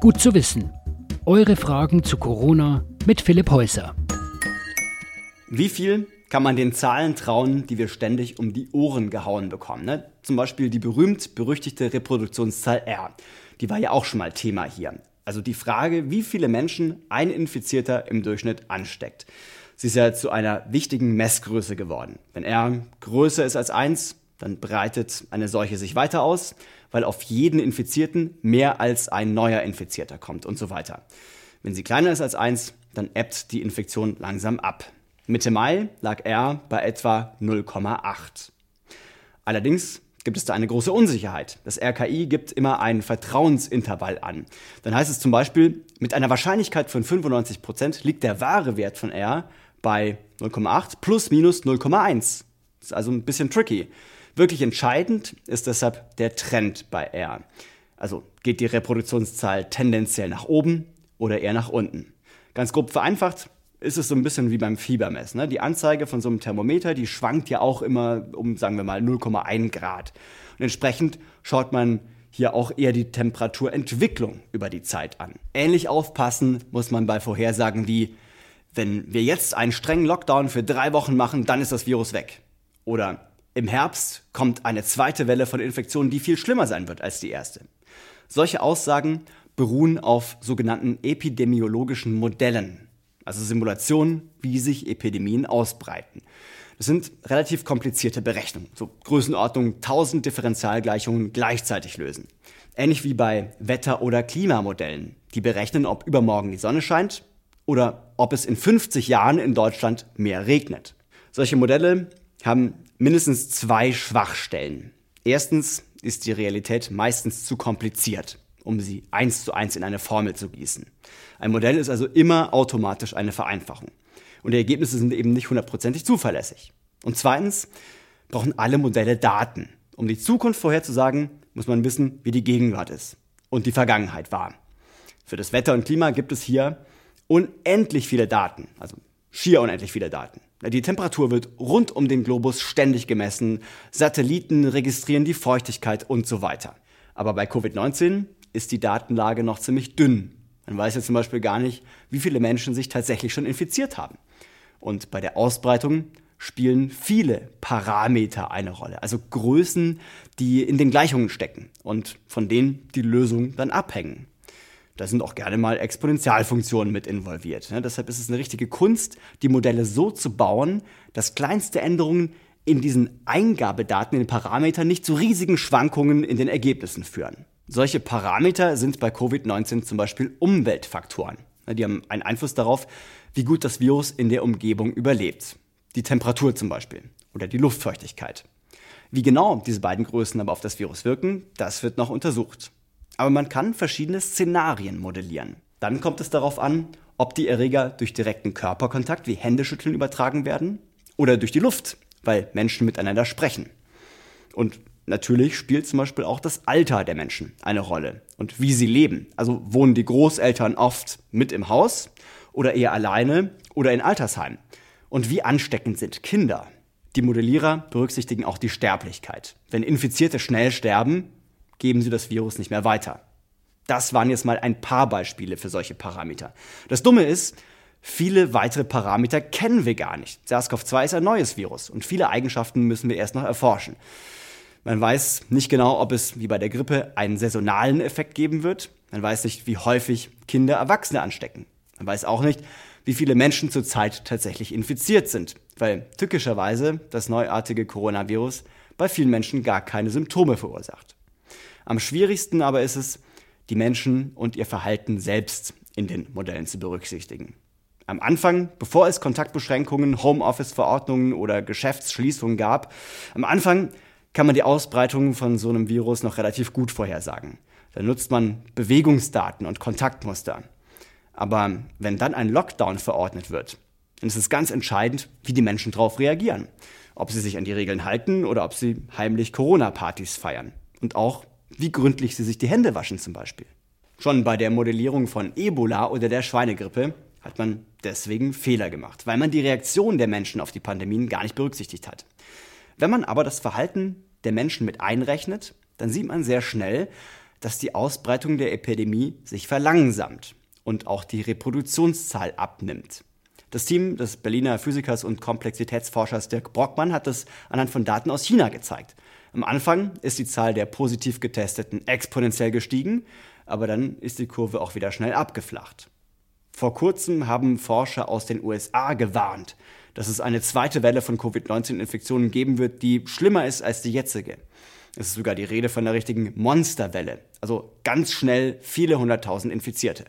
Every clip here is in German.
Gut zu wissen. Eure Fragen zu Corona mit Philipp Häuser. Wie viel kann man den Zahlen trauen, die wir ständig um die Ohren gehauen bekommen? Ne? Zum Beispiel die berühmt-berüchtigte Reproduktionszahl R. Die war ja auch schon mal Thema hier. Also die Frage, wie viele Menschen ein Infizierter im Durchschnitt ansteckt. Sie ist ja zu einer wichtigen Messgröße geworden. Wenn R größer ist als 1, dann breitet eine Seuche sich weiter aus, weil auf jeden Infizierten mehr als ein neuer Infizierter kommt und so weiter. Wenn sie kleiner ist als 1, dann ebbt die Infektion langsam ab. Mitte Mai lag R bei etwa 0,8. Allerdings gibt es da eine große Unsicherheit. Das RKI gibt immer einen Vertrauensintervall an. Dann heißt es zum Beispiel, mit einer Wahrscheinlichkeit von 95 Prozent liegt der wahre Wert von R bei 0,8 plus minus 0,1. Das ist also ein bisschen tricky. Wirklich entscheidend ist deshalb der Trend bei R. Also geht die Reproduktionszahl tendenziell nach oben oder eher nach unten. Ganz grob vereinfacht ist es so ein bisschen wie beim Fiebermessen. Ne? Die Anzeige von so einem Thermometer, die schwankt ja auch immer um, sagen wir mal, 0,1 Grad. Und entsprechend schaut man hier auch eher die Temperaturentwicklung über die Zeit an. Ähnlich aufpassen muss man bei Vorhersagen wie, wenn wir jetzt einen strengen Lockdown für drei Wochen machen, dann ist das Virus weg. Oder im Herbst kommt eine zweite Welle von Infektionen, die viel schlimmer sein wird als die erste. Solche Aussagen beruhen auf sogenannten epidemiologischen Modellen, also Simulationen, wie sich Epidemien ausbreiten. Das sind relativ komplizierte Berechnungen, so Größenordnung 1000 Differentialgleichungen gleichzeitig lösen. Ähnlich wie bei Wetter- oder Klimamodellen, die berechnen, ob übermorgen die Sonne scheint oder ob es in 50 Jahren in Deutschland mehr regnet. Solche Modelle haben mindestens zwei Schwachstellen. Erstens ist die Realität meistens zu kompliziert, um sie eins zu eins in eine Formel zu gießen. Ein Modell ist also immer automatisch eine Vereinfachung. Und die Ergebnisse sind eben nicht hundertprozentig zuverlässig. Und zweitens brauchen alle Modelle Daten. Um die Zukunft vorherzusagen, muss man wissen, wie die Gegenwart ist und die Vergangenheit war. Für das Wetter und Klima gibt es hier unendlich viele Daten, also schier unendlich viele Daten. Die Temperatur wird rund um den Globus ständig gemessen, Satelliten registrieren die Feuchtigkeit und so weiter. Aber bei Covid-19 ist die Datenlage noch ziemlich dünn. Man weiß ja zum Beispiel gar nicht, wie viele Menschen sich tatsächlich schon infiziert haben. Und bei der Ausbreitung spielen viele Parameter eine Rolle, also Größen, die in den Gleichungen stecken und von denen die Lösungen dann abhängen. Da sind auch gerne mal Exponentialfunktionen mit involviert. Ne? Deshalb ist es eine richtige Kunst, die Modelle so zu bauen, dass kleinste Änderungen in diesen Eingabedaten, in den Parametern nicht zu riesigen Schwankungen in den Ergebnissen führen. Solche Parameter sind bei Covid-19 zum Beispiel Umweltfaktoren. Ne? Die haben einen Einfluss darauf, wie gut das Virus in der Umgebung überlebt. Die Temperatur zum Beispiel oder die Luftfeuchtigkeit. Wie genau diese beiden Größen aber auf das Virus wirken, das wird noch untersucht aber man kann verschiedene Szenarien modellieren. Dann kommt es darauf an, ob die Erreger durch direkten Körperkontakt wie Händeschütteln übertragen werden oder durch die Luft, weil Menschen miteinander sprechen. Und natürlich spielt zum Beispiel auch das Alter der Menschen eine Rolle und wie sie leben. Also wohnen die Großeltern oft mit im Haus oder eher alleine oder in Altersheimen. Und wie ansteckend sind Kinder? Die Modellierer berücksichtigen auch die Sterblichkeit. Wenn Infizierte schnell sterben, geben sie das Virus nicht mehr weiter. Das waren jetzt mal ein paar Beispiele für solche Parameter. Das Dumme ist, viele weitere Parameter kennen wir gar nicht. SARS-CoV-2 ist ein neues Virus und viele Eigenschaften müssen wir erst noch erforschen. Man weiß nicht genau, ob es wie bei der Grippe einen saisonalen Effekt geben wird. Man weiß nicht, wie häufig Kinder Erwachsene anstecken. Man weiß auch nicht, wie viele Menschen zurzeit tatsächlich infiziert sind, weil tückischerweise das neuartige Coronavirus bei vielen Menschen gar keine Symptome verursacht. Am schwierigsten aber ist es, die Menschen und ihr Verhalten selbst in den Modellen zu berücksichtigen. Am Anfang, bevor es Kontaktbeschränkungen, Homeoffice-Verordnungen oder Geschäftsschließungen gab, am Anfang kann man die Ausbreitung von so einem Virus noch relativ gut vorhersagen. Da nutzt man Bewegungsdaten und Kontaktmuster. Aber wenn dann ein Lockdown verordnet wird, dann ist es ganz entscheidend, wie die Menschen darauf reagieren. Ob sie sich an die Regeln halten oder ob sie heimlich Corona-Partys feiern. Und auch, wie gründlich sie sich die Hände waschen zum Beispiel. Schon bei der Modellierung von Ebola oder der Schweinegrippe hat man deswegen Fehler gemacht, weil man die Reaktion der Menschen auf die Pandemien gar nicht berücksichtigt hat. Wenn man aber das Verhalten der Menschen mit einrechnet, dann sieht man sehr schnell, dass die Ausbreitung der Epidemie sich verlangsamt und auch die Reproduktionszahl abnimmt. Das Team des Berliner Physikers und Komplexitätsforschers Dirk Brockmann hat das anhand von Daten aus China gezeigt. Am Anfang ist die Zahl der positiv Getesteten exponentiell gestiegen, aber dann ist die Kurve auch wieder schnell abgeflacht. Vor kurzem haben Forscher aus den USA gewarnt, dass es eine zweite Welle von Covid-19-Infektionen geben wird, die schlimmer ist als die jetzige. Es ist sogar die Rede von einer richtigen Monsterwelle, also ganz schnell viele hunderttausend Infizierte.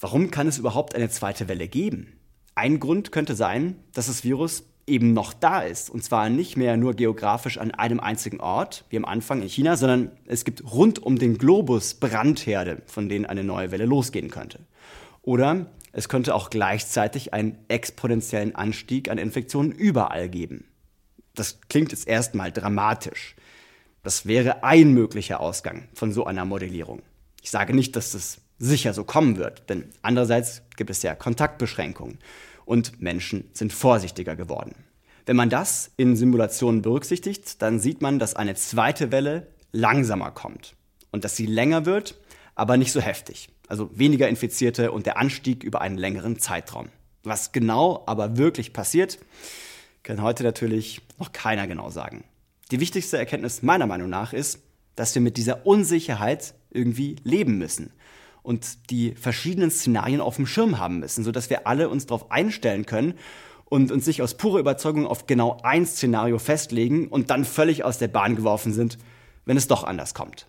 Warum kann es überhaupt eine zweite Welle geben? Ein Grund könnte sein, dass das Virus eben noch da ist. Und zwar nicht mehr nur geografisch an einem einzigen Ort, wie am Anfang in China, sondern es gibt rund um den Globus Brandherde, von denen eine neue Welle losgehen könnte. Oder es könnte auch gleichzeitig einen exponentiellen Anstieg an Infektionen überall geben. Das klingt jetzt erstmal dramatisch. Das wäre ein möglicher Ausgang von so einer Modellierung. Ich sage nicht, dass das sicher so kommen wird, denn andererseits gibt es ja Kontaktbeschränkungen und Menschen sind vorsichtiger geworden. Wenn man das in Simulationen berücksichtigt, dann sieht man, dass eine zweite Welle langsamer kommt und dass sie länger wird, aber nicht so heftig. Also weniger Infizierte und der Anstieg über einen längeren Zeitraum. Was genau aber wirklich passiert, kann heute natürlich noch keiner genau sagen. Die wichtigste Erkenntnis meiner Meinung nach ist, dass wir mit dieser Unsicherheit irgendwie leben müssen und die verschiedenen Szenarien auf dem Schirm haben müssen, sodass wir alle uns darauf einstellen können und uns nicht aus purer Überzeugung auf genau ein Szenario festlegen und dann völlig aus der Bahn geworfen sind, wenn es doch anders kommt.